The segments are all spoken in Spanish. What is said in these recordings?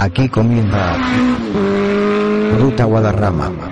Aquí comienza Ruta Guadarrama.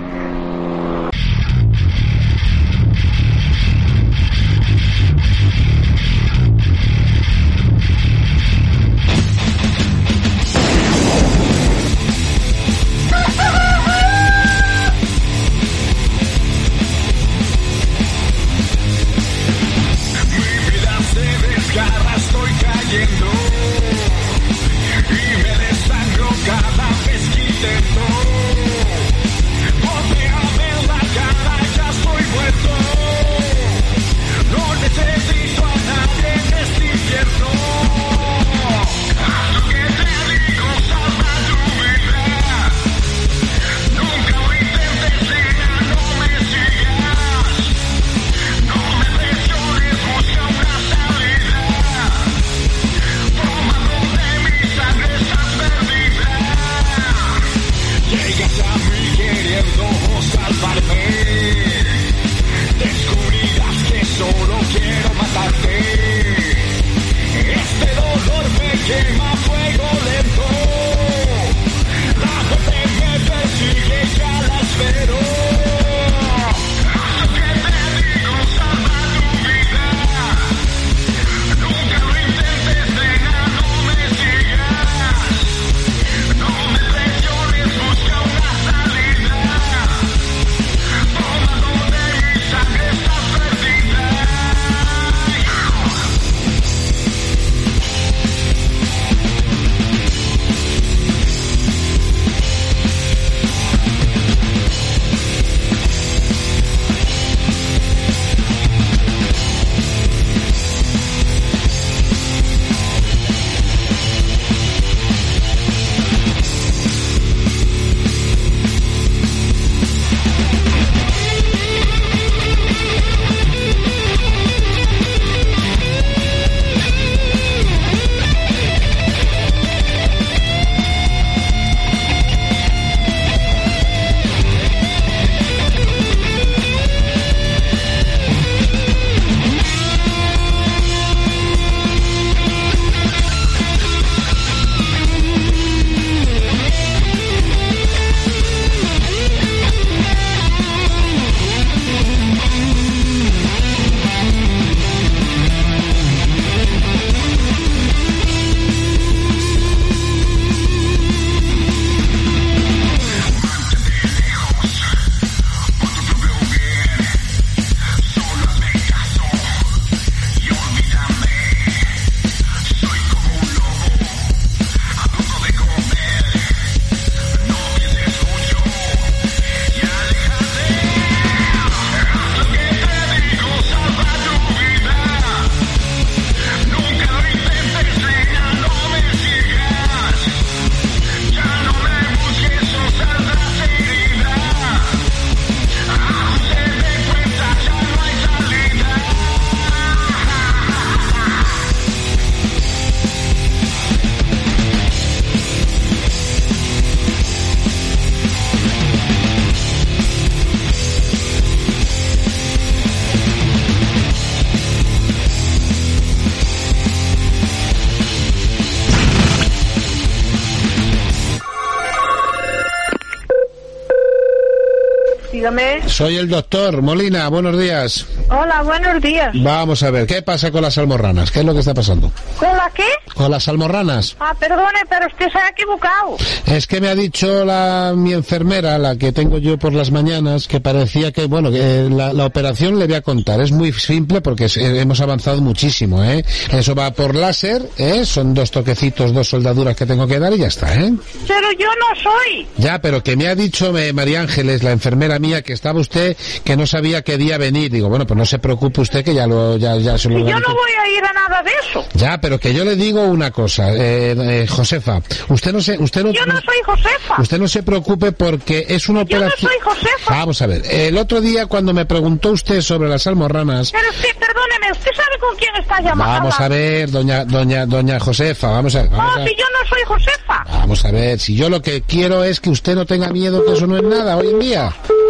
Dígame. Soy el doctor Molina, buenos días. Hola, buenos días. Vamos a ver, ¿qué pasa con las almorranas? ¿Qué es lo que está pasando? ¿Con la qué? ¿Con las almorranas? Ah, perdone, pero usted se ha equivocado. Es que me ha dicho la, mi enfermera, la que tengo yo por las mañanas, que parecía que, bueno, que la, la operación le voy a contar. Es muy simple porque eh, hemos avanzado muchísimo, ¿eh? Eso va por láser, ¿eh? Son dos toquecitos, dos soldaduras que tengo que dar y ya está, ¿eh? Pero yo no soy. Ya, pero que me ha dicho eh, María Ángeles, la enfermera mía, que estaba usted, que no sabía qué día venir. Digo, bueno, pues no se preocupe usted que ya lo, ya, ya se lo Y yo no voy a ir a nada de eso. Ya, pero que yo le digo una cosa, eh, eh, Josefa, usted no se, usted no, Yo no soy Josefa. usted no se preocupe porque es una Yo no operación. soy Josefa. Vamos a ver, el otro día cuando me preguntó usted sobre las almorranas, Pero usted, perdóneme, ¿usted sabe con quién está llamando? vamos a ver, doña, doña, doña Josefa, vamos a ver, vamos No, a si yo no soy Josefa. Vamos a ver, si yo lo que quiero es que usted no tenga miedo, que eso no es nada hoy en día.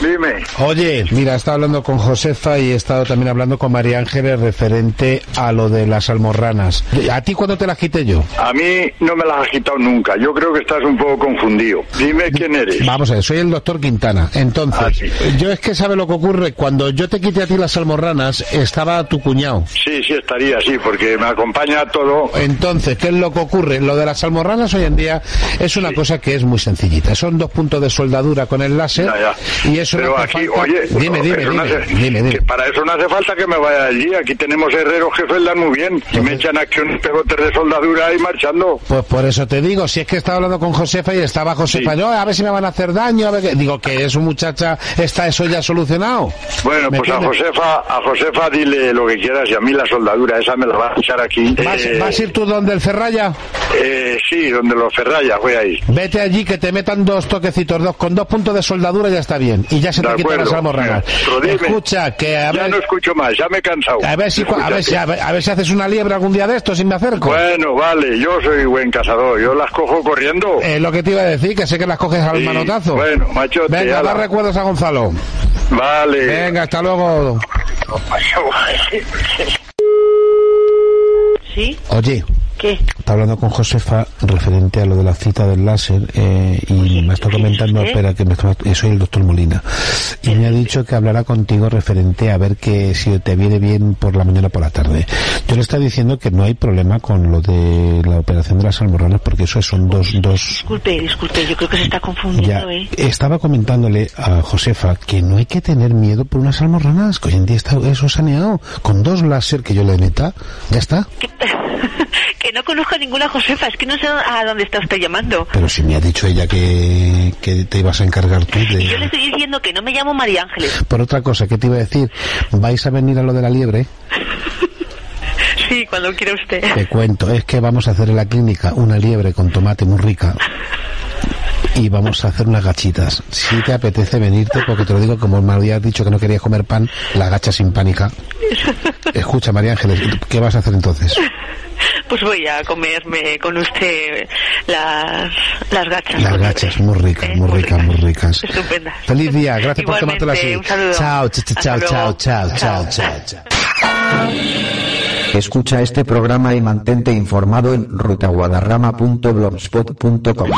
Dime. Oye, mira, he estado hablando con Josefa y he estado también hablando con María Ángeles referente a lo de las almorranas. ¿A ti cuándo te las quité yo? A mí no me las has quitado nunca. Yo creo que estás un poco confundido. Dime quién eres. Vamos a ver, soy el doctor Quintana. Entonces, Ah, sí. yo es que sabe lo que ocurre. Cuando yo te quité a ti las almorranas, estaba tu cuñado. Sí, sí estaría, sí, porque me acompaña todo. Entonces, ¿qué es lo que ocurre? Lo de las almorranas hoy en día es una cosa que es muy sencillita. Son dos puntos de soldadura con el láser Ya, ya. y eso no Pero hace aquí, falta- oye, Dime, dime, no dime, hace- dime, dime. que para eso no hace falta que me vaya allí. Aquí tenemos herreros que sueldan muy bien y me echan aquí unos pegotes de soldadura y marchando. Pues por eso te digo, si es que estaba hablando con Josefa y estaba Josefa, Sí. yo, a ver si me van a hacer daño, a ver qué-". digo que es un muchacha, está eso ya solucionado. Bueno, ¿Me pues a? Josefa, a Josefa dile lo que quieras y a mí la soldadura esa me la va a echar aquí. ¿Vas, Eh, vas a ir tú donde el Ferraya? eh, sí, donde los ferrayas, voy ahí. Vete allí que te metan dos toquecitos, dos con dos puntos de soldadura ya está bien. Y ya se De te quitan las almorranas. Pero dime, Escucha, que a ya ver, no escucho más, ya me he cansado. a ver si, a ver si, a ver, a ver si haces una liebre algún día de estos y me acerco. Bueno, vale, yo soy buen cazador, yo las cojo corriendo. Eh, lo que te iba a decir, que sé que las coges al Sí, manotazo. bueno, machote, Venga, da recuerdos a Gonzalo. Vale. Venga, hasta luego. ¿Sí? Oye, ¿Qué? está hablando con Josefa referente a lo de la cita del láser eh, y me está comentando, ¿Eh? espera, que me está- eh, soy el doctor Molina, y me ha dicho que hablará contigo referente a ver que si te viene bien por la mañana o por la tarde. Yo le está diciendo que no hay problema con lo de la operación de las almorranas porque eso son dos, dos Disculpe, disculpe, yo creo que se está ya, confundiendo, ¿eh? estaba comentándole a Josefa que no hay que tener miedo por unas almorranas, que hoy en día está eso saneado. Con dos láser que yo le meta, ya está. Que, que no conozco a ninguna Josefa, es que no sé a dónde está usted llamando. Pero si me ha dicho ella que, que te ibas a encargar tú Y yo le de... estoy diciendo que no me llamo María Ángeles. Por otra cosa, ¿qué te iba a decir? ¿Vais a venir a lo de la liebre? Sí, cuando quiera usted. Te cuento, es que vamos a hacer en la clínica una liebre con tomate muy rica. Y vamos a hacer unas gachitas. Si te apetece venirte, porque te lo digo, como me habías dicho que no querías comer pan, la gacha sin pánica. Escucha, María Ángeles, ¿qué vas a hacer entonces? Pues voy a comerme con usted las, las gachas. Las gachas, muy ricas, Eh, muy ricas, muy ricas. Estupendas. Feliz día, gracias por tomártelo así. un saludo. Chao, ch- ch- chao, chao, chao, chao, chao, chao. Escucha este programa y mantente informado en rutaguadarrama.blogspot.com.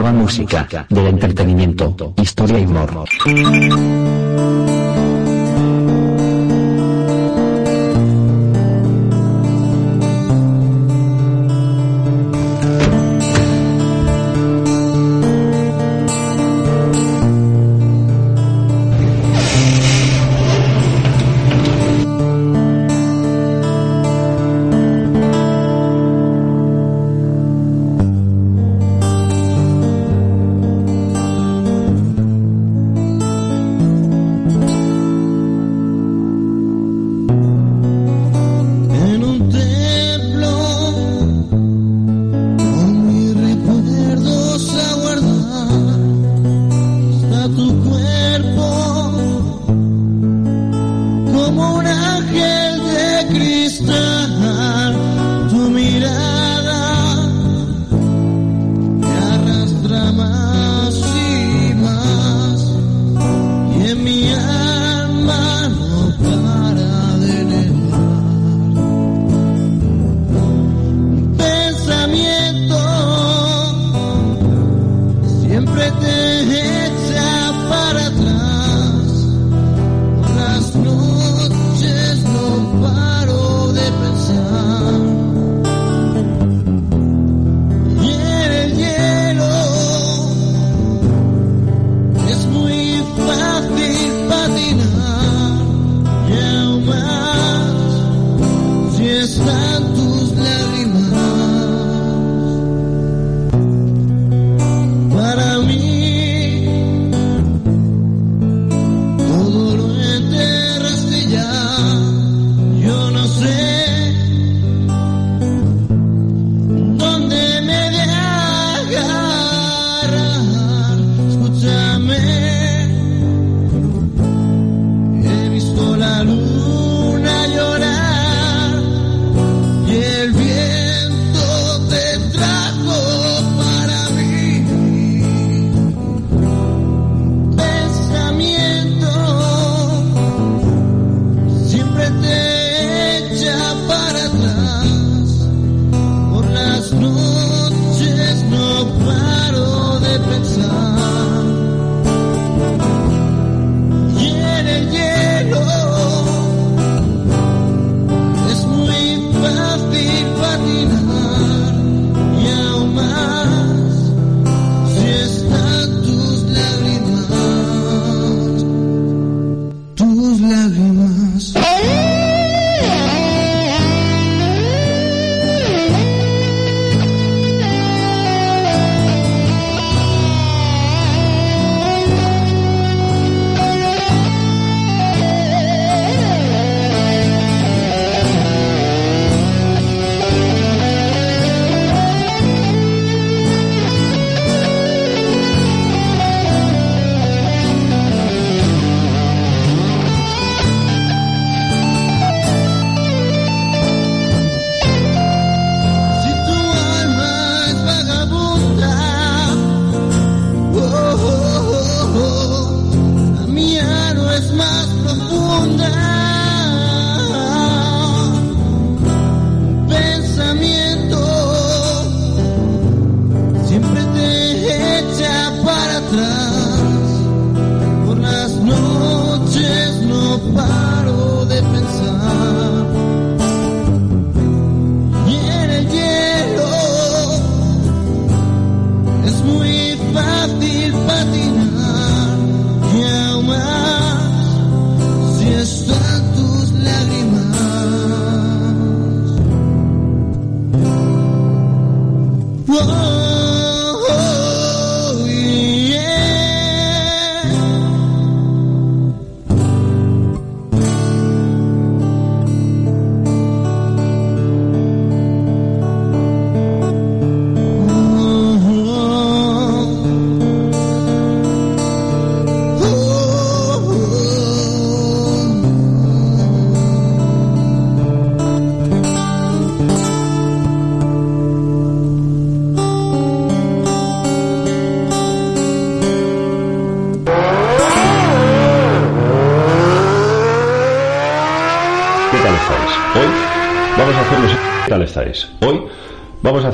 nueva música, del entretenimiento, historia y humor.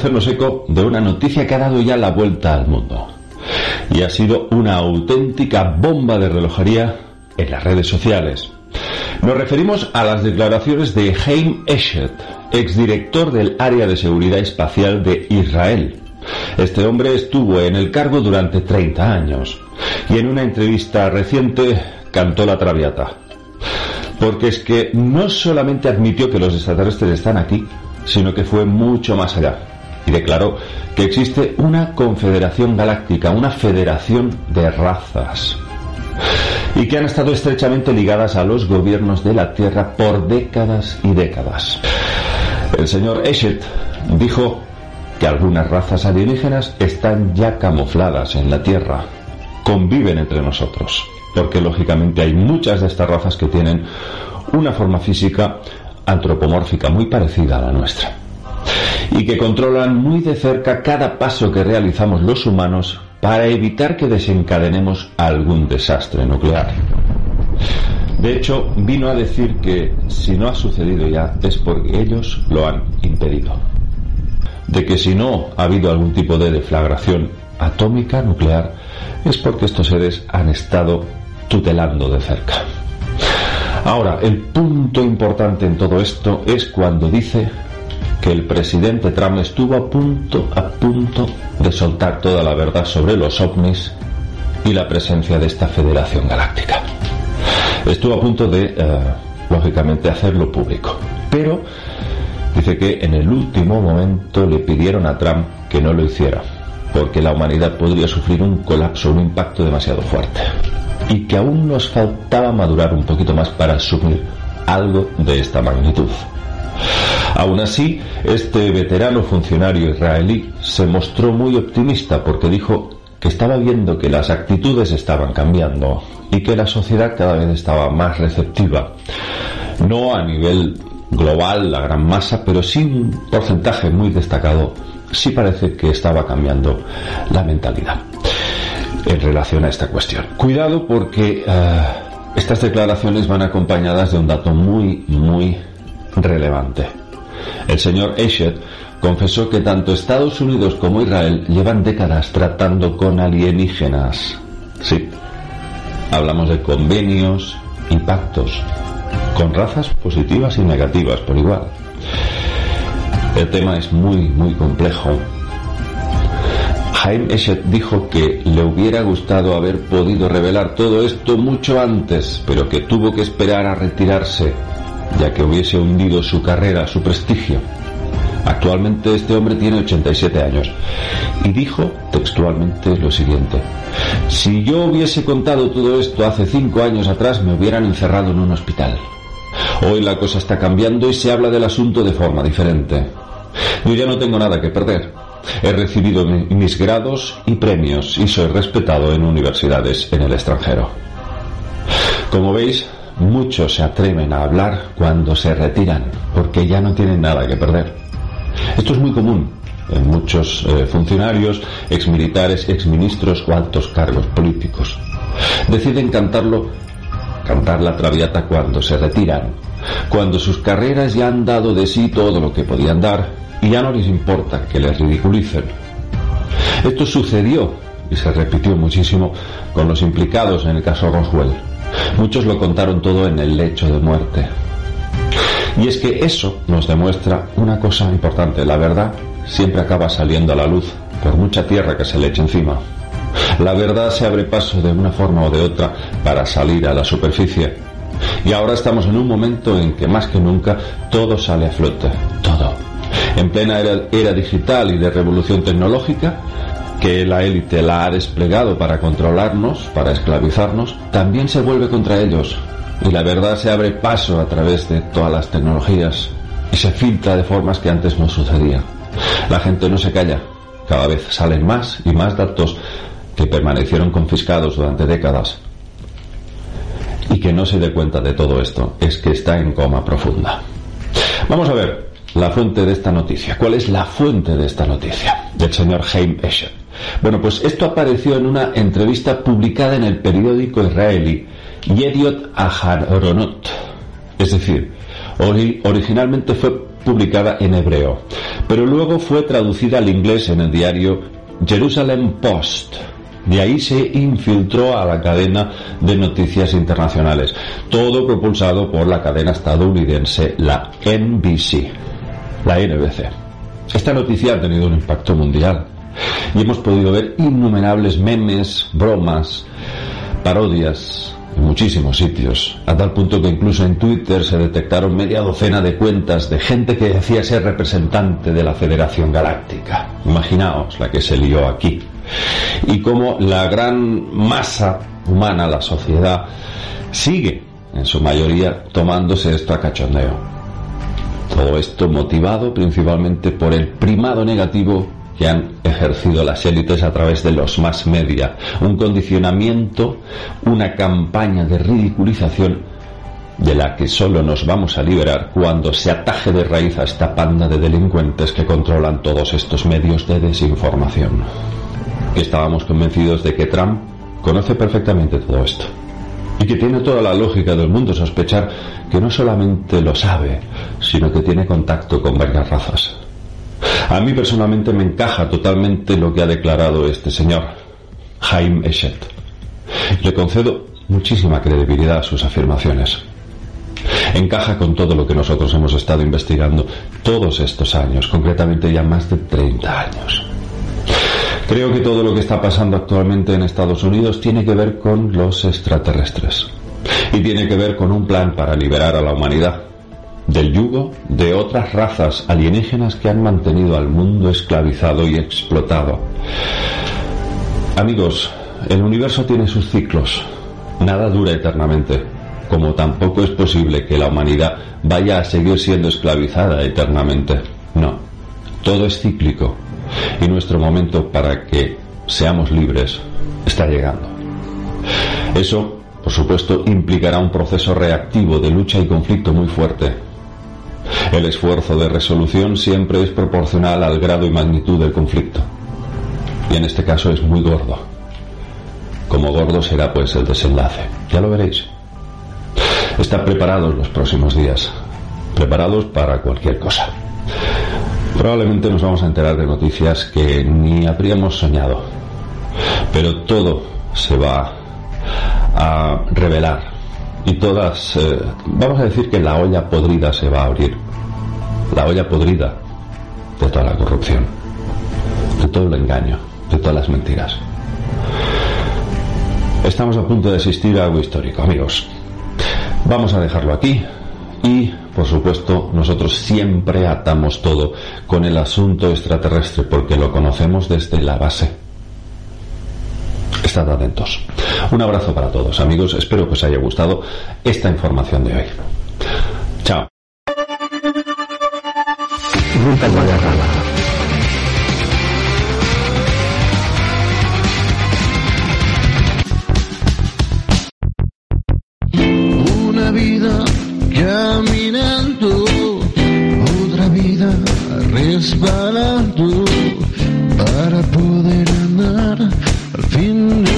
Hacernos eco de una noticia que ha dado ya la vuelta al mundo. Y ha sido una auténtica bomba de relojería en las redes sociales. Nos referimos a las declaraciones de Haim Eshet, exdirector del Área de Seguridad Espacial de Israel. Este hombre estuvo en el cargo durante 30 años y en una entrevista reciente cantó la traviata. Porque es que no solamente admitió que los extraterrestres están aquí, sino que fue mucho más allá y declaró que existe una confederación galáctica, una federación de razas y que han estado estrechamente ligadas a los gobiernos de la Tierra por décadas y décadas. El señor Eshet dijo que algunas razas alienígenas están ya camufladas en la Tierra, conviven entre nosotros, porque lógicamente hay muchas de estas razas que tienen una forma física antropomórfica muy parecida a la nuestra y que controlan muy de cerca cada paso que realizamos los humanos para evitar que desencadenemos algún desastre nuclear. De hecho, vino a decir que si no ha sucedido ya es porque ellos lo han impedido. De que si no ha habido algún tipo de deflagración atómica nuclear es porque estos seres han estado tutelando de cerca. Ahora, el punto importante en todo esto es cuando dice que el presidente Trump estuvo a punto, a punto de soltar toda la verdad sobre los ovnis y la presencia de esta Federación Galáctica. Estuvo a punto de, eh, lógicamente, hacerlo público. Pero dice que en el último momento le pidieron a Trump que no lo hiciera, porque la humanidad podría sufrir un colapso, un impacto demasiado fuerte. Y que aún nos faltaba madurar un poquito más para asumir algo de esta magnitud. Aún así, este veterano funcionario israelí se mostró muy optimista porque dijo que estaba viendo que las actitudes estaban cambiando y que la sociedad cada vez estaba más receptiva. No a nivel global, la gran masa, pero sí un porcentaje muy destacado, sí parece que estaba cambiando la mentalidad en relación a esta cuestión. Cuidado porque eh, estas declaraciones van acompañadas de un dato muy, muy relevante. El señor Eshet confesó que tanto Estados Unidos como Israel llevan décadas tratando con alienígenas. Sí, hablamos de convenios y pactos con razas positivas y negativas por igual. El tema es muy, muy complejo. Jaime Eshet dijo que le hubiera gustado haber podido revelar todo esto mucho antes, pero que tuvo que esperar a retirarse ya que hubiese hundido su carrera, su prestigio. Actualmente este hombre tiene 87 años y dijo textualmente lo siguiente, si yo hubiese contado todo esto hace cinco años atrás me hubieran encerrado en un hospital. Hoy la cosa está cambiando y se habla del asunto de forma diferente. Yo ya no tengo nada que perder. He recibido mi- mis grados y premios y soy respetado en universidades en el extranjero. Como veis, muchos se atreven a hablar cuando se retiran, porque ya no tienen nada que perder. Esto es muy común en muchos eh, funcionarios, exmilitares, exministros o altos cargos políticos. Deciden cantarlo, cantar la traviata cuando se retiran, cuando sus carreras ya han dado de sí todo lo que podían dar y ya no les importa que les ridiculicen. Esto sucedió y se repitió muchísimo con los implicados en el caso Roswell. Muchos lo contaron todo en el lecho de muerte. Y es que eso nos demuestra una cosa importante. La verdad siempre acaba saliendo a la luz, por mucha tierra que se le eche encima. La verdad se abre paso de una forma o de otra para salir a la superficie. Y ahora estamos en un momento en que más que nunca todo sale a flote. Todo. En plena era, era digital y de revolución tecnológica, que la élite la ha desplegado para controlarnos, para esclavizarnos, también se vuelve contra ellos. Y la verdad se abre paso a través de todas las tecnologías y se filtra de formas que antes no sucedía. La gente no se calla. Cada vez salen más y más datos que permanecieron confiscados durante décadas. Y que no se dé cuenta de todo esto es que está en coma profunda. Vamos a ver la fuente de esta noticia. ¿Cuál es la fuente de esta noticia? Del señor Haim Escher. Bueno, pues esto apareció en una entrevista publicada en el periódico israelí Yediot Aharonot, es decir, Ori- originalmente fue publicada en hebreo, pero luego fue traducida al inglés en el diario Jerusalem Post. De ahí se infiltró a la cadena de noticias internacionales, todo propulsado por la cadena estadounidense, la NBC, la NBC. Esta noticia ha tenido un impacto mundial y hemos podido ver innumerables memes, bromas, parodias en muchísimos sitios, a tal punto que incluso en Twitter se detectaron media docena de cuentas de gente que decía ser representante de la Federación Galáctica. Imaginaos la que se lió aquí. Y cómo la gran masa humana, la sociedad, sigue, en su mayoría, tomándose esto a cachondeo. Todo esto motivado principalmente por el primado negativo que han ejercido las élites a través de los más media, un condicionamiento, una campaña de ridiculización de la que solo nos vamos a liberar cuando se ataje de raíz a esta panda de delincuentes que controlan todos estos medios de desinformación. Estábamos convencidos de que Trump conoce perfectamente todo esto y que tiene toda la lógica del mundo sospechar que no solamente lo sabe, sino que tiene contacto con varias razas. A mí personalmente me encaja totalmente lo que ha declarado este señor, Jaime Eschet. Le concedo muchísima credibilidad a sus afirmaciones. Encaja con todo lo que nosotros hemos estado investigando todos estos años, concretamente ya más de 30 años. Creo que todo lo que está pasando actualmente en Estados Unidos tiene que ver con los extraterrestres y tiene que ver con un plan para liberar a la humanidad del yugo de otras razas alienígenas que han mantenido al mundo esclavizado y explotado. Amigos, el universo tiene sus ciclos. Nada dura eternamente, como tampoco es posible que la humanidad vaya a seguir siendo esclavizada eternamente. No, todo es cíclico y nuestro momento para que seamos libres está llegando. Eso, por supuesto, implicará un proceso reactivo de lucha y conflicto muy fuerte. El esfuerzo de resolución siempre es proporcional al grado y magnitud del conflicto. Y en este caso es muy gordo. Como gordo será pues el desenlace. Ya lo veréis. Están preparados los próximos días. Preparados para cualquier cosa. Probablemente nos vamos a enterar de noticias que ni habríamos soñado. Pero todo se va a revelar. Y todas, eh, vamos a decir que la olla podrida se va a abrir. La olla podrida de toda la corrupción, de todo el engaño, de todas las mentiras. Estamos a punto de asistir a algo histórico, amigos. Vamos a dejarlo aquí y, por supuesto, nosotros siempre atamos todo con el asunto extraterrestre porque lo conocemos desde la base. Estad atentos. Un abrazo para todos, amigos. Espero que os haya gustado esta información de hoy. Chao. Agarraba. Una vida caminando, otra vida resbalando fin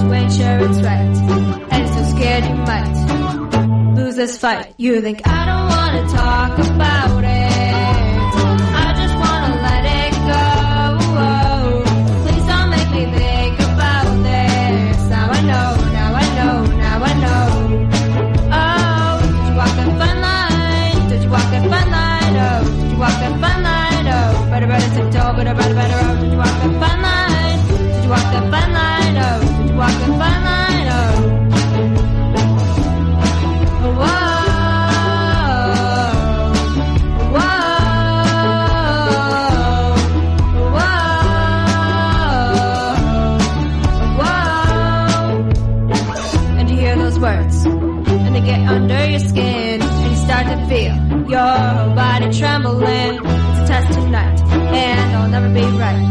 you sure it's right, and so scared you might lose this fight. You think I don't wanna talk about it, your body trembling. It's a test tonight, and I'll never be right.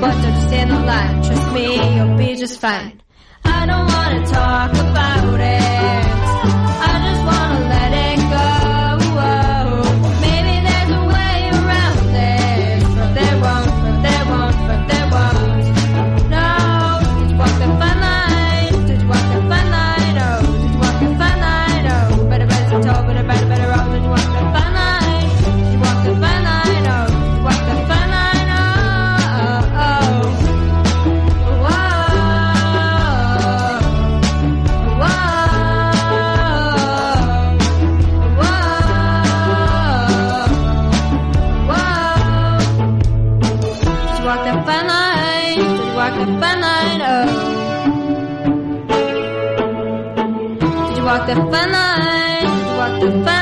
But don't you stand the line, trust me, you'll be just fine. I don't wanna talk about it. walk the fine line, walk the fine line.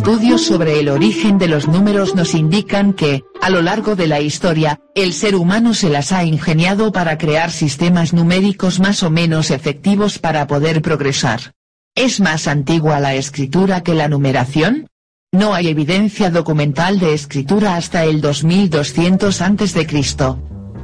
Estudios sobre el origen de los números nos indican que, a lo largo de la historia, el ser humano se las ha ingeniado para crear sistemas numéricos más o menos efectivos para poder progresar. ¿Es más antigua la escritura que la numeración? No hay evidencia documental de escritura hasta el 2200 a.C.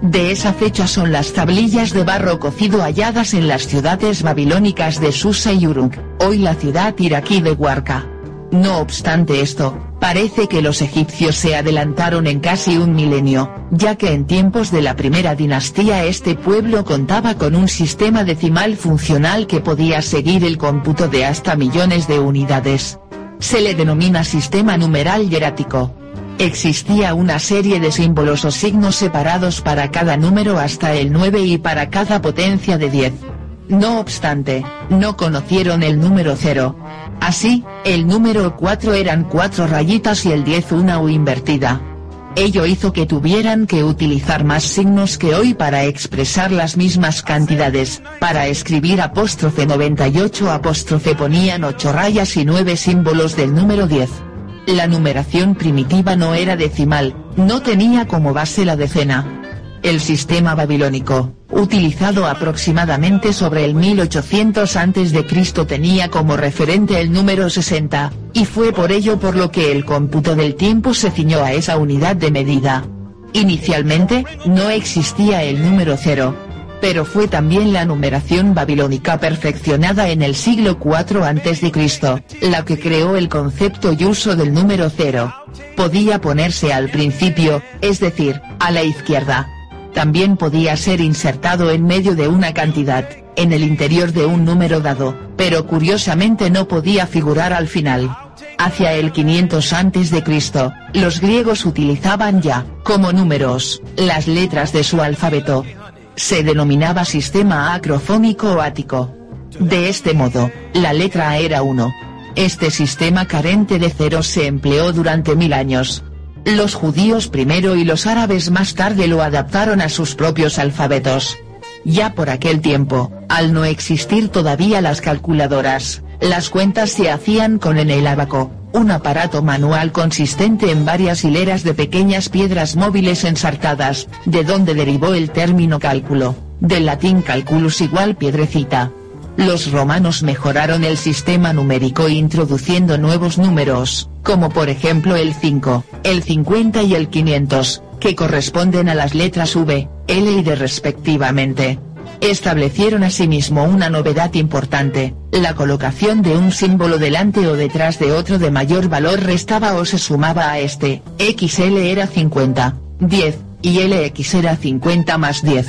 De esa fecha son las tablillas de barro cocido halladas en las ciudades babilónicas de Susa y Uruk, hoy la ciudad iraquí de Huarca. No obstante esto, parece que los egipcios se adelantaron en casi un milenio, ya que en tiempos de la primera dinastía este pueblo contaba con un sistema decimal funcional que podía seguir el cómputo de hasta millones de unidades. Se le denomina sistema numeral hierático. Existía una serie de símbolos o signos separados para cada número hasta el 9 y para cada potencia de 10. No obstante, no conocieron el número 0. Así, el número 4 eran cuatro rayitas y el 10 una U invertida. Ello hizo que tuvieran que utilizar más signos que hoy para expresar las mismas cantidades, para escribir apóstrofe 98 apóstrofe ponían 8 rayas y 9 símbolos del número 10. La numeración primitiva no era decimal, no tenía como base la decena. El sistema babilónico, utilizado aproximadamente sobre el 1800 a.C. tenía como referente el número 60, y fue por ello por lo que el cómputo del tiempo se ciñó a esa unidad de medida. Inicialmente, no existía el número 0. Pero fue también la numeración babilónica perfeccionada en el siglo IV a.C., la que creó el concepto y uso del número 0. Podía ponerse al principio, es decir, a la izquierda. También podía ser insertado en medio de una cantidad, en el interior de un número dado, pero curiosamente no podía figurar al final. Hacia el 500 a.C., los griegos utilizaban ya, como números, las letras de su alfabeto. Se denominaba sistema acrofónico o ático. De este modo, la letra A era 1. Este sistema carente de ceros se empleó durante mil años. Los judíos primero y los árabes más tarde lo adaptaron a sus propios alfabetos. Ya por aquel tiempo, al no existir todavía las calculadoras, las cuentas se hacían con en el abaco, un aparato manual consistente en varias hileras de pequeñas piedras móviles ensartadas, de donde derivó el término cálculo, del latín calculus igual piedrecita. Los romanos mejoraron el sistema numérico introduciendo nuevos números, como por ejemplo el 5, el 50 y el 500, que corresponden a las letras V, L y D respectivamente. Establecieron asimismo una novedad importante, la colocación de un símbolo delante o detrás de otro de mayor valor restaba o se sumaba a este, XL era 50, 10, y LX era 50 más 10.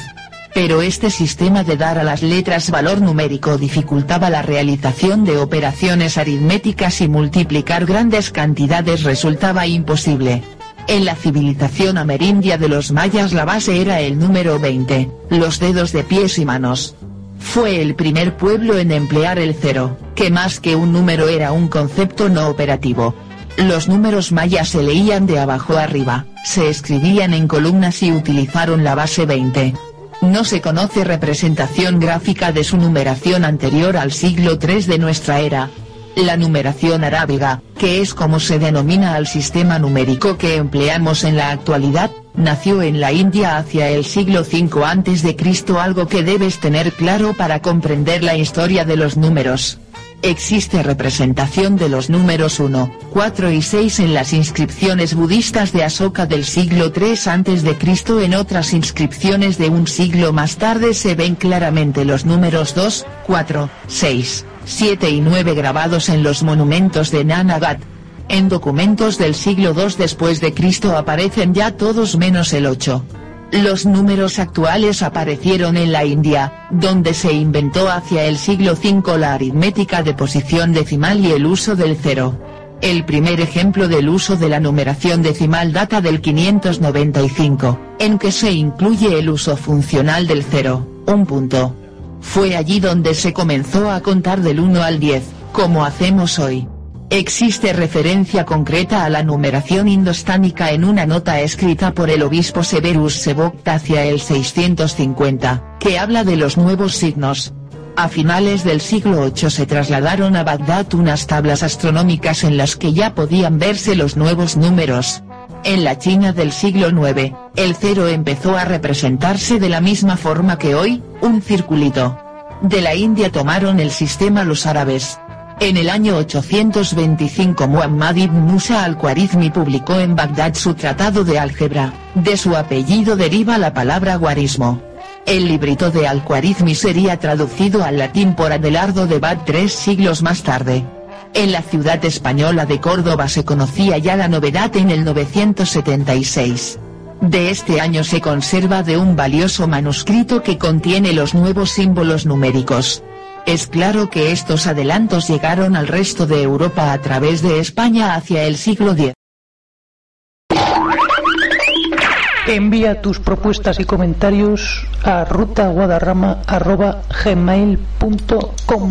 Pero este sistema de dar a las letras valor numérico dificultaba la realización de operaciones aritméticas y multiplicar grandes cantidades resultaba imposible. En la civilización amerindia de los mayas la base era el número 20, los dedos de pies y manos. Fue el primer pueblo en emplear el cero, que más que un número era un concepto no operativo. Los números mayas se leían de abajo arriba, se escribían en columnas y utilizaron la base 20. No se conoce representación gráfica de su numeración anterior al siglo III de nuestra era. La numeración arábiga, que es como se denomina al sistema numérico que empleamos en la actualidad, nació en la India hacia el siglo V a.C. algo que debes tener claro para comprender la historia de los números. Existe representación de los números 1, 4 y 6 en las inscripciones budistas de Asoka del siglo III a.C. En otras inscripciones de un siglo más tarde se ven claramente los números 2, 4, 6, 7 y 9 grabados en los monumentos de Nanagat. En documentos del siglo II después de Cristo aparecen ya todos menos el 8. Los números actuales aparecieron en la India, donde se inventó hacia el siglo V la aritmética de posición decimal y el uso del cero. El primer ejemplo del uso de la numeración decimal data del 595, en que se incluye el uso funcional del cero, un punto. Fue allí donde se comenzó a contar del 1 al 10, como hacemos hoy. Existe referencia concreta a la numeración indostánica en una nota escrita por el obispo Severus Sebokta hacia el 650, que habla de los nuevos signos. A finales del siglo VIII se trasladaron a Bagdad unas tablas astronómicas en las que ya podían verse los nuevos números. En la China del siglo IX, el cero empezó a representarse de la misma forma que hoy, un circulito. De la India tomaron el sistema los árabes. En el año 825 Muhammad ibn Musa al-Khwarizmi publicó en Bagdad su tratado de álgebra, de su apellido deriva la palabra guarismo. El librito de al-Khwarizmi sería traducido al latín por Adelardo de Bad tres siglos más tarde. En la ciudad española de Córdoba se conocía ya la novedad en el 976. De este año se conserva de un valioso manuscrito que contiene los nuevos símbolos numéricos. Es claro que estos adelantos llegaron al resto de Europa a través de España hacia el siglo X. Envía tus propuestas y comentarios a rutaguadarrama.gmail.com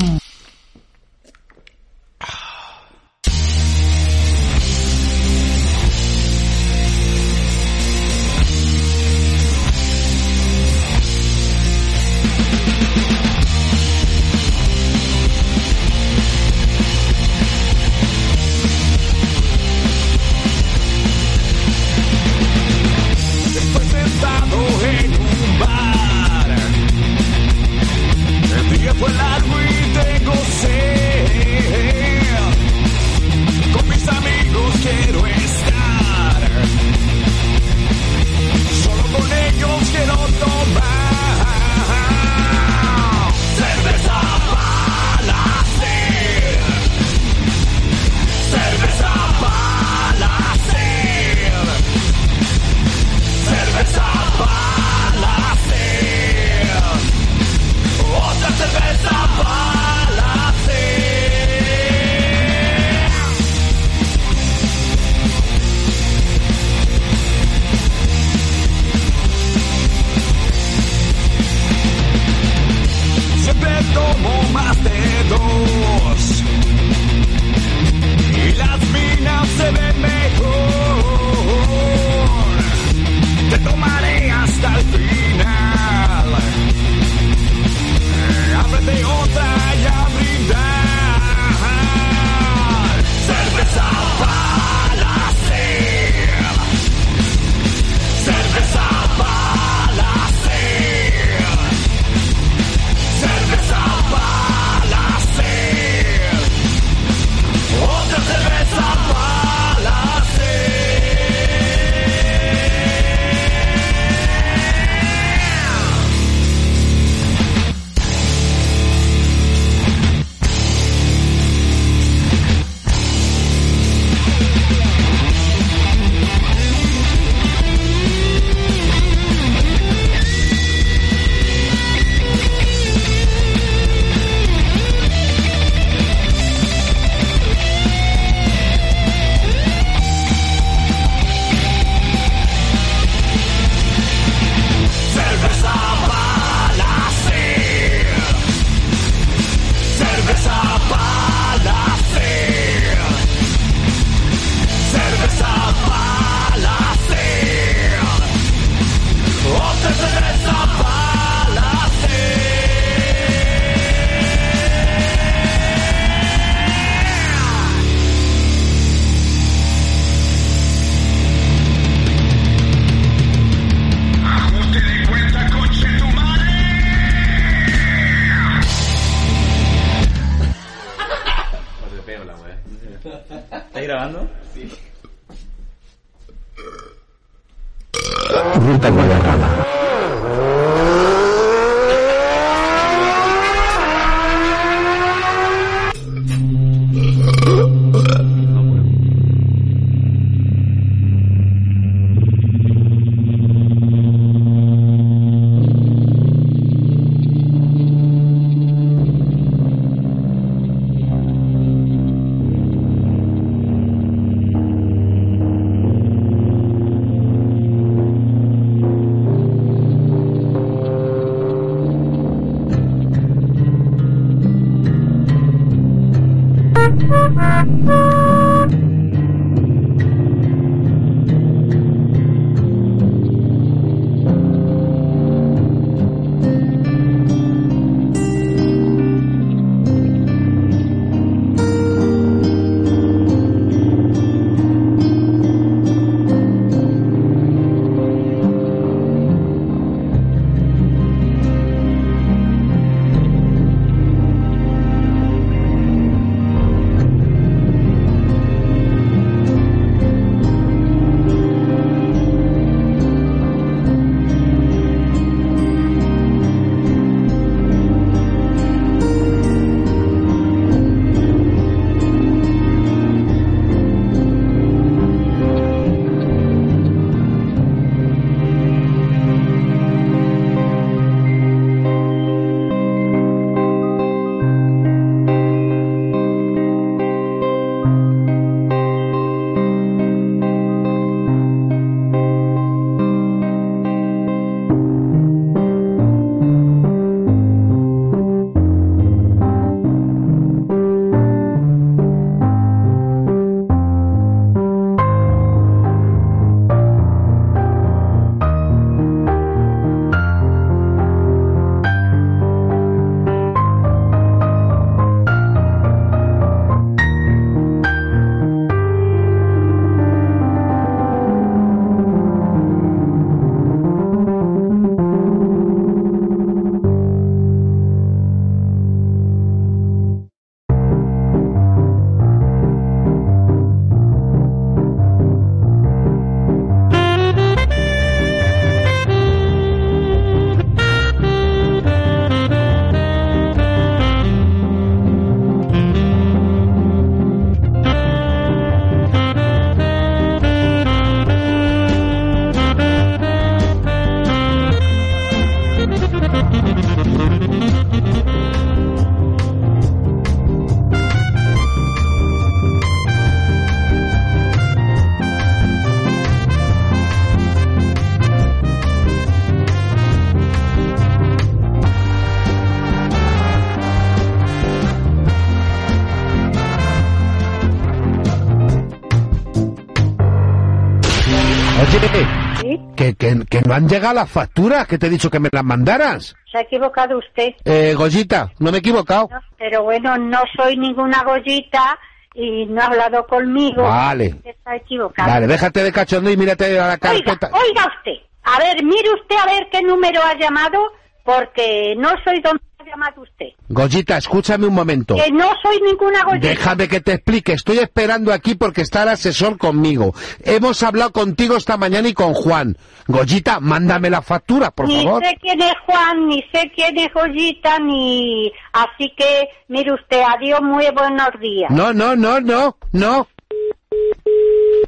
han llegado las facturas, que te he dicho que me las mandaras. Se ha equivocado usted. Eh, Goyita, no me he equivocado. Pero bueno, no soy ninguna gollita y no ha hablado conmigo. Vale. Está equivocado. Vale, déjate de cachondo y mírate a la Oiga, carpeta. oiga usted. A ver, mire usted a ver qué número ha llamado, porque no soy ha llamado usted. Goyita, escúchame un momento. Que no soy ninguna gollita. Déjame que te explique. Estoy esperando aquí porque está el asesor conmigo. Hemos hablado contigo esta mañana y con Juan. Goyita, mándame la factura, por ni favor. sé quién es Juan, ni sé quién es Goyita, ni... Así que, mire usted, adiós, muy buenos días. No, no, no, no, no.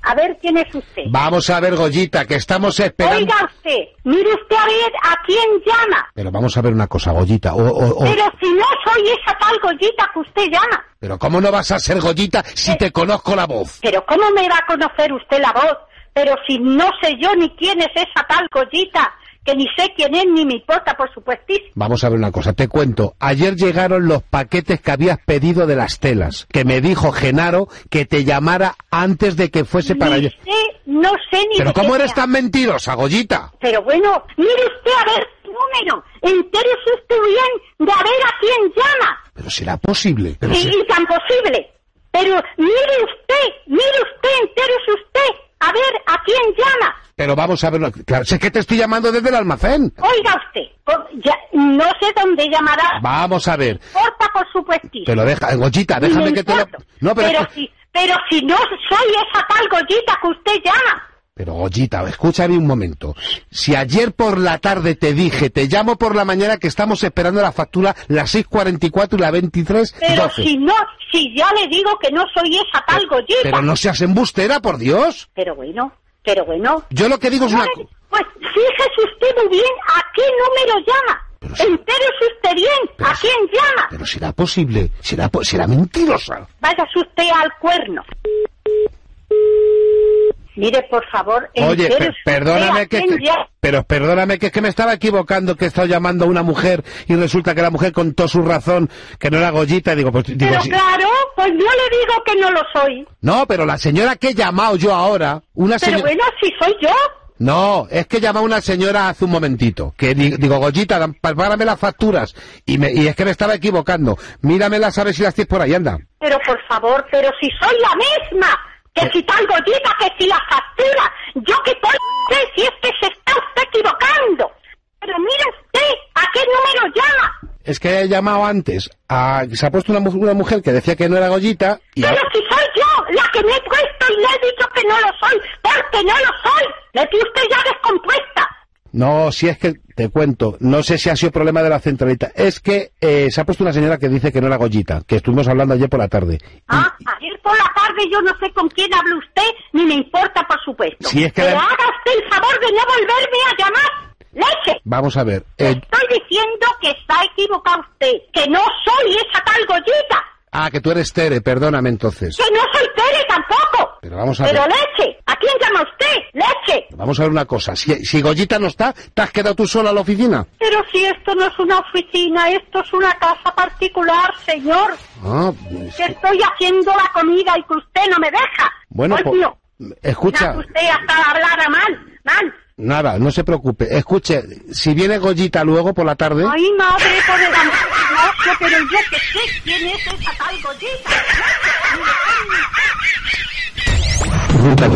A ver quién es usted. Vamos a ver, Goyita, que estamos esperando. Oiga usted, mire usted a ver a quién llama. Pero vamos a ver una cosa, Goyita. O, o- o- Pero si no soy esa tal Goyita que usted llama. Pero ¿cómo no vas a ser Goyita si te conozco la voz? Pero ¿cómo me va a conocer usted la voz? Pero si no sé yo ni quién es esa tal Goyita, que ni sé quién es ni me importa, por supuestísimo. Vamos a ver una cosa, te cuento. Ayer llegaron los paquetes que habías pedido de las telas, que me dijo Genaro que te llamara antes de que fuese para allá. sé, no sé ni Pero ¿cómo eres tan mentirosa, Goyita? Pero bueno, mire usted a ver número. Entérese usted bien de a ver a quién llama. Pero será posible. Pero si- y tan posible. Pero mire usted, mire usted, entérese usted. A ver a quién llama. Pero vamos a verlo. Claro, sé que te estoy llamando desde el almacén. Oiga usted, ya- no sé dónde llamará. Vamos a ver. Importa, por supuestísimo. Te lo deja, Goyita, Ni déjame me que te lo... No, pero... pero si, Pero si no soy esa tal Goyita que usted llama. Pero Goyita, escúchame un momento. Si ayer por la tarde te dije, te llamo por la mañana que estamos esperando la factura las 6.44 y la 23, Pero 12. si no, si ya le digo que no soy esa tal Goyita. Pero no seas embustera, por Dios. Pero bueno, pero bueno. Yo lo que digo es una... Pues fíjese usted muy bien a qué número llama. Entérese usted bien a quién llama. Pero será posible, será, será mentirosa. Váyase usted al cuerno. Mire, por favor, Oye, per- perdóname que, llama. pero perdóname que es que me estaba equivocando que he estado llamando a una mujer y resulta que la mujer contó su razón que no era Goyita y digo pues digo Pero claro, pues no le digo que no lo soy. no pero la señora que he llamado yo ahora una Pero señora bueno, si soy yo. no es que he llamado a una señora hace un momentito que di- digo Goyita párame las facturas y me, y es que me estaba equivocando míramelas a ver si las tienes por ahí anda Pero por favor, pero si soy la misma. Que si tal gollita, que si la factura. Yo que estoy sé si es que se está usted equivocando. Pero mire usted, ¿a qué número llama? es que he llamado antes a, se ha puesto una, una mujer que decía que no era Goyita y Pero si soy yo la que me he puesto y le he dicho que no lo soy, porque no lo soy. Le tiene usted ya descompuesta. No, si es que te cuento, no sé si ha sido problema de la centralita. Es que eh, se ha puesto una señora que dice que no era Goyita, que estuvimos hablando ayer por la tarde. Ah, ayer por la tarde yo no sé con quién habla usted, ni me importa, por supuesto. Si es que Pero la- haga usted el favor de no volverme a llamar. ¡Leche! Vamos a ver. eh, Estoy diciendo que está equivocado usted, que no soy esa tal Goyita, ah, que tú eres Tere, perdóname entonces. que no soy Tere tampoco. Pero vamos a Pero ver. leche, ¿a quién llama usted? Leche. Vamos a ver una cosa. Si, si Goyita no está, ¿te has quedado tú sola a la oficina? Pero si esto no es una oficina, esto es una casa particular, señor. Ah, Que estoy haciendo la comida y que usted no me deja. bueno, po- Coño, escucha, ya usted hasta hablara mal, mal. Nada, no se preocupe. Escuche, si viene Goyita luego por la tarde, Ay, madre, por el amor de Dios, pero yo que sé quién es esa tal Goyita. Ruta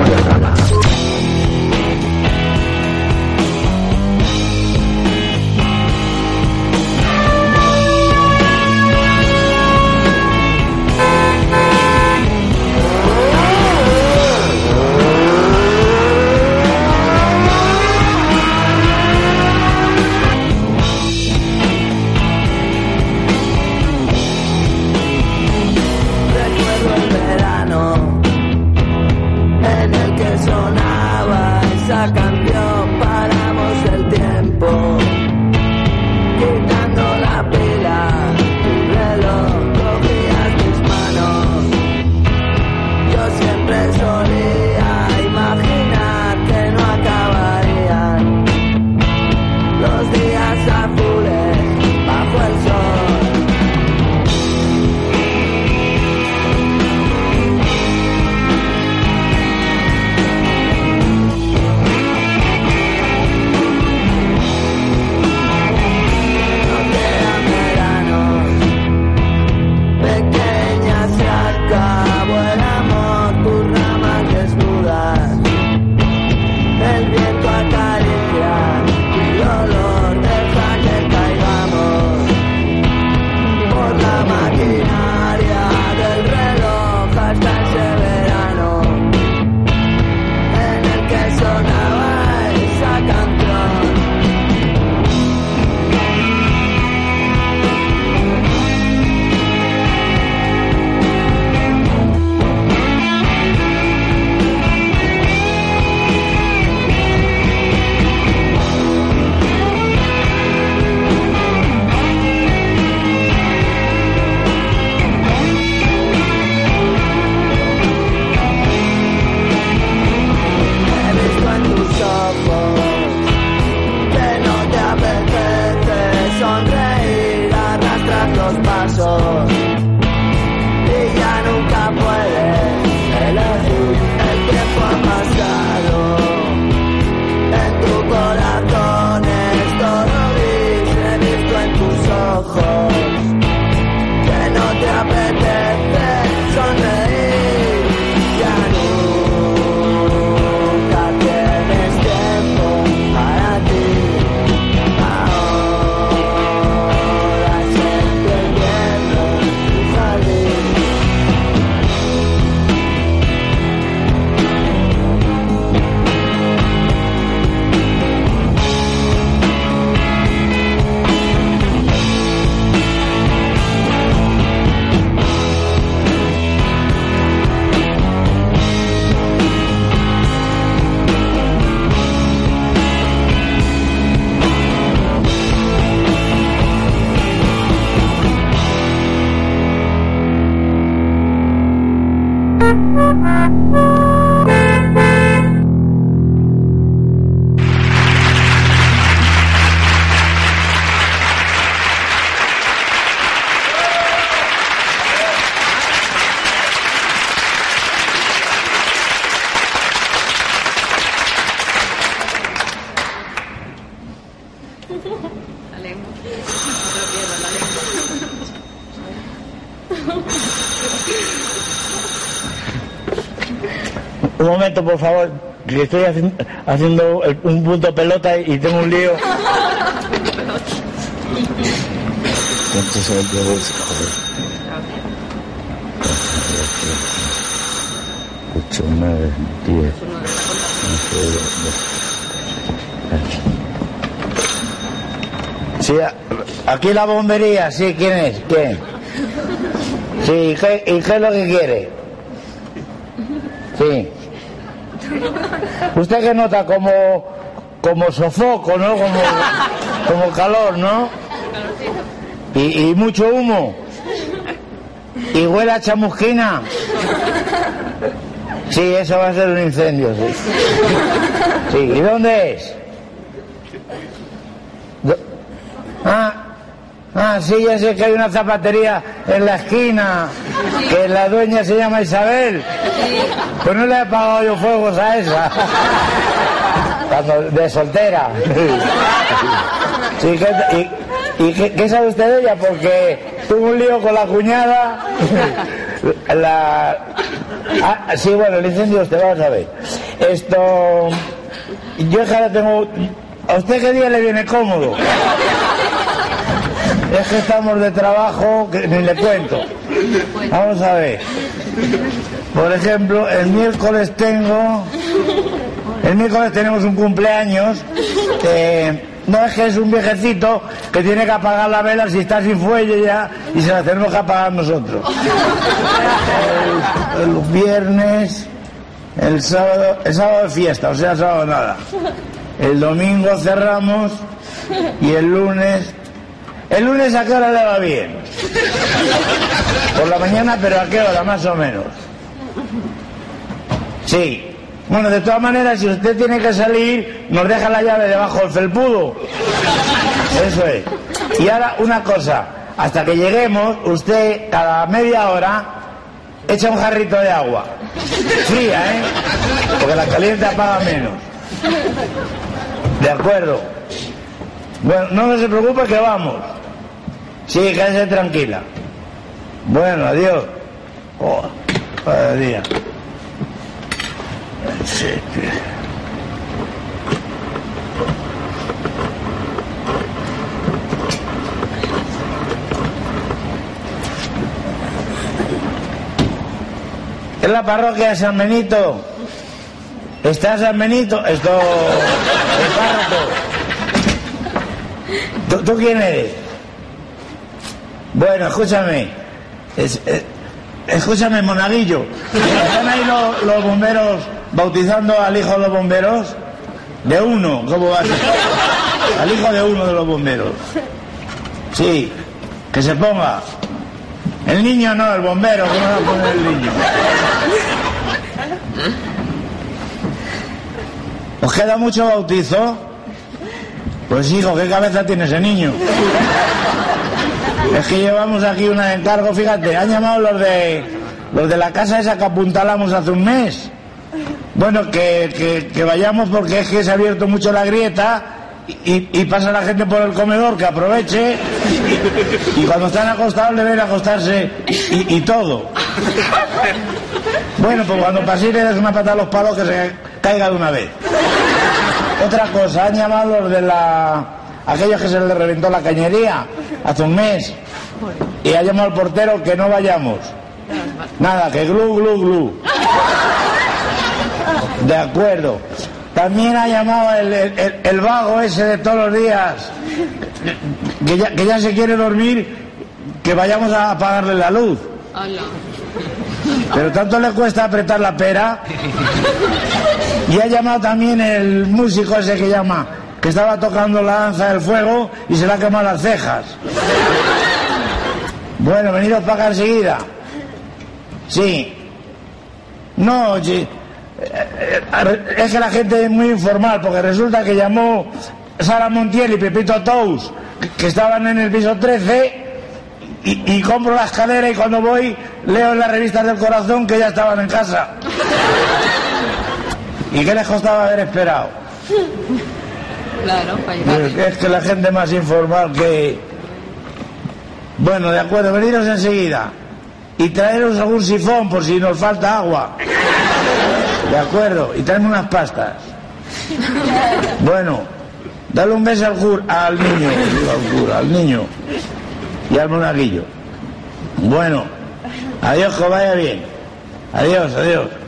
momento, por favor, que estoy haci- haciendo el- un punto pelota y tengo un lío. Ocho, nueve, diez. Sí, aquí la bombería, sí, ¿quién es? ¿Quién? Sí, ¿y qué, y qué es lo que quiere? Sí. Usted que nota como, como sofoco, ¿no? Como, como calor, ¿no? Y, y mucho humo. Y huele a chamusquina. Sí, eso va a ser un incendio, sí. Sí, ¿y dónde es? Do- Ah, sí, ya sé que hay una zapatería en la esquina, que la dueña se llama Isabel. Pues no le he pagado yo fuegos a esa. De soltera. Sí, ¿qué, ¿Y, qué, sabe usted de ella? Porque tuvo un lío con la cuñada. La... Ah, sí, bueno, el incendio usted, vamos a ver. Esto... Yo que ahora tengo... ¿A usted qué día le viene cómodo? Es que estamos de trabajo, que ni le cuento. Vamos a ver. Por ejemplo, el miércoles tengo... El miércoles tenemos un cumpleaños. eh, no es que es un viejecito que tiene que apagar la vela si está sin fuelle ya y se la tenemos que apagar nosotros. El, viernes, el sábado, el sábado es fiesta, o sea, sábado nada. El domingo cerramos y el lunes. El lunes a qué hora le va bien? Por la mañana, pero a qué hora más o menos. Sí. Bueno, de todas maneras, si usted tiene que salir, nos deja la llave debajo del felpudo. Eso es. Y ahora una cosa, hasta que lleguemos, usted cada media hora echa un jarrito de agua. Fría, ¿eh? Porque la caliente apaga menos. De acuerdo. Bueno, no se preocupe que vamos. Sí, quédese tranquila. Bueno, adiós. Oh, cada día. Es la parroquia de San Benito. ¿Está San Benito? Esto. El párroco. ¿Tú, quién eres? Bueno, escúchame. Es- eh, escúchame, monaguillo. ¿Están ahí los, bomberos bautizando al hijo de los bomberos? De uno, ¿cómo va? Al hijo de uno de los bomberos. Sí, que se ponga. El niño no, el bombero, ¿cómo va a poner el niño? ¿Os queda mucho bautizo? Pues hijo, ¿qué cabeza tiene ese niño? Es que llevamos aquí una encargo, fíjate, han llamado los de los de la casa esa que apuntalamos hace un mes. Bueno, que, que- vayamos porque es que se ha abierto mucho la grieta y, pasa la gente por el comedor que aproveche y, cuando están acostados le ven acostarse y, todo. Bueno, pues cuando paséis le das una patada a los palos que se caiga de una vez. Otra cosa, han llamado los de la... aquellos que se les reventó la cañería hace un mes y ha llamado al portero que no vayamos. Nada, que glu, glu, glu. De acuerdo. También ha llamado el, el- vago ese de todos los días, que ya, que ya se quiere dormir, que vayamos a apagarle la luz. Pero tanto le cuesta apretar la pera. Y ha llamado también el músico ese que llama, que estaba tocando la danza del fuego y se le ha quemado las cejas. Bueno, venidos para acá enseguida. Sí. No. Eh, eh, Es que la gente es muy informal, porque resulta que llamó Sara Montiel y Pepito Tous, que- estaban en el piso 13, y, y compro la escalera y cuando voy leo en las revistas del corazón que ya estaban en casa. ¿Y qué les costaba haber esperado? Claro, para llegar. Es que la gente más informal que... Bueno, de acuerdo, veniros enseguida. Y traeros algún sifón por si nos falta agua. De acuerdo, y tráeme unas pastas. Bueno, dale un beso al, jur, al niño, al cura, al niño. Y al monaguillo. Bueno, adiós, que vaya bien. Adiós, adiós.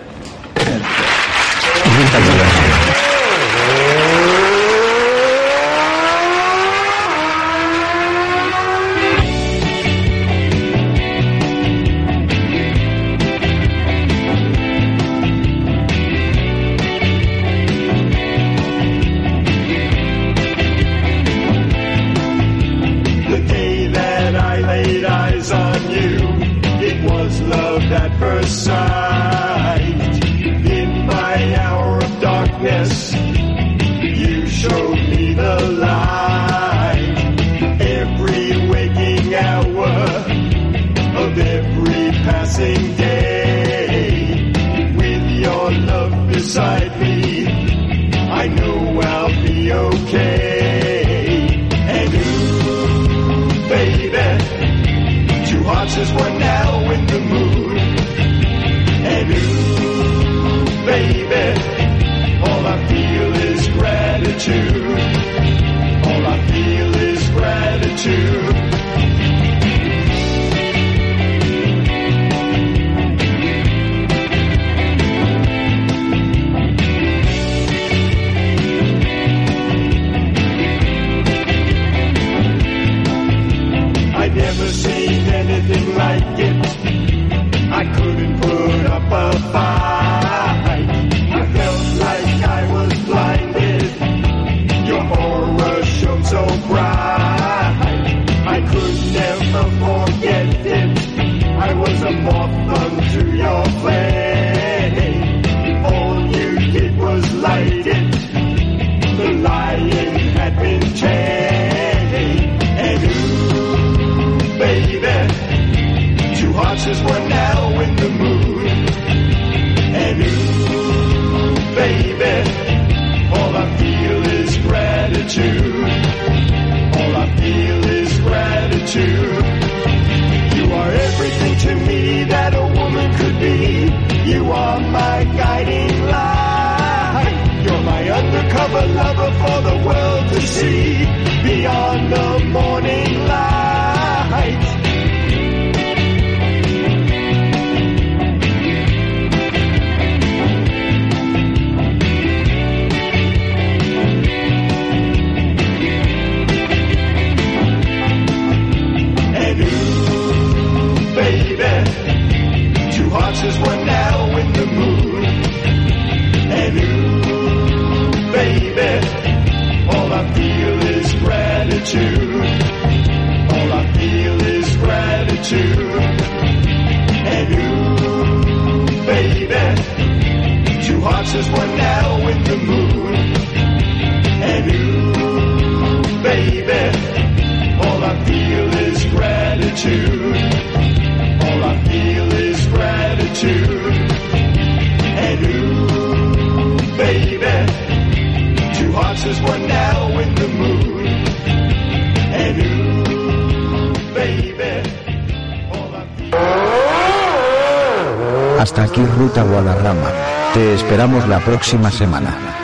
some more fun to your to me that a woman could be. You are my guiding light. You're my undercover lover for the world to see. Beyond the morning light. As one now in the. And ooh, baby, all I feel is gratitude. All I feel is gratitude. And ooh, baby, two as one now in the mood. And ooh, baby, Hasta aquí Ruta Guadarrama. Te esperamos la próxima semana.